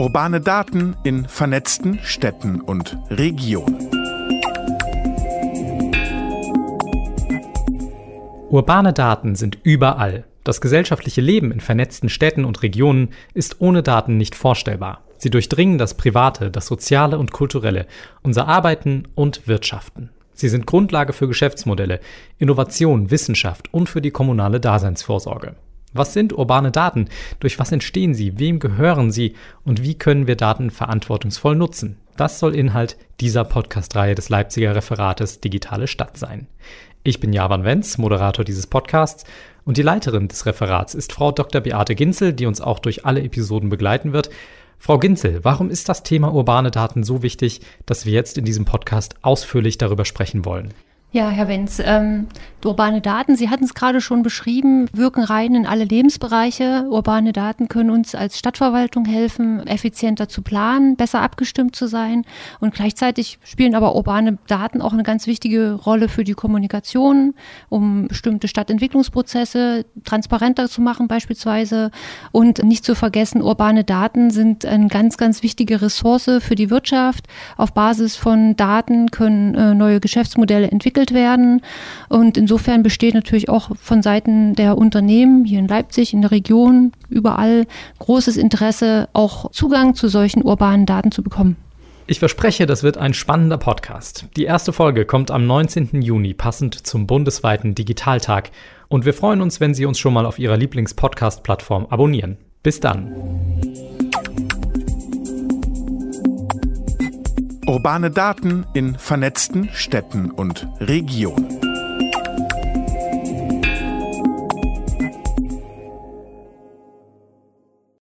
Urbane Daten in vernetzten Städten und Regionen. Urbane Daten sind überall. Das gesellschaftliche Leben in vernetzten Städten und Regionen ist ohne Daten nicht vorstellbar. Sie durchdringen das Private, das Soziale und Kulturelle, unser Arbeiten und Wirtschaften. Sie sind Grundlage für Geschäftsmodelle, Innovation, Wissenschaft und für die kommunale Daseinsvorsorge. Was sind urbane Daten? Durch was entstehen sie? Wem gehören sie? Und wie können wir Daten verantwortungsvoll nutzen? Das soll Inhalt dieser Podcast-Reihe des Leipziger Referates Digitale Stadt sein. Ich bin Javan Wenz, Moderator dieses Podcasts, und die Leiterin des Referats ist Frau Dr. Beate Ginzel, die uns auch durch alle Episoden begleiten wird. Frau Ginzel, warum ist das Thema urbane Daten so wichtig, dass wir jetzt in diesem Podcast ausführlich darüber sprechen wollen? Ja, Herr Wenz, ähm, urbane Daten, Sie hatten es gerade schon beschrieben, wirken rein in alle Lebensbereiche. Urbane Daten können uns als Stadtverwaltung helfen, effizienter zu planen, besser abgestimmt zu sein. Und gleichzeitig spielen aber urbane Daten auch eine ganz wichtige Rolle für die Kommunikation, um bestimmte Stadtentwicklungsprozesse transparenter zu machen beispielsweise. Und nicht zu vergessen, urbane Daten sind eine ganz, ganz wichtige Ressource für die Wirtschaft. Auf Basis von Daten können äh, neue Geschäftsmodelle entwickelt entwickelt werden. Und insofern besteht natürlich auch von Seiten der Unternehmen hier in Leipzig, in der Region, überall großes Interesse, auch Zugang zu solchen urbanen Daten zu bekommen. Ich verspreche, das wird ein spannender Podcast. Die erste Folge kommt am 19. Juni, passend zum bundesweiten Digitaltag. Und wir freuen uns, wenn Sie uns schon mal auf Ihrer Lieblings-Podcast-Plattform abonnieren. Bis dann. Urbane Daten in vernetzten Städten und Regionen.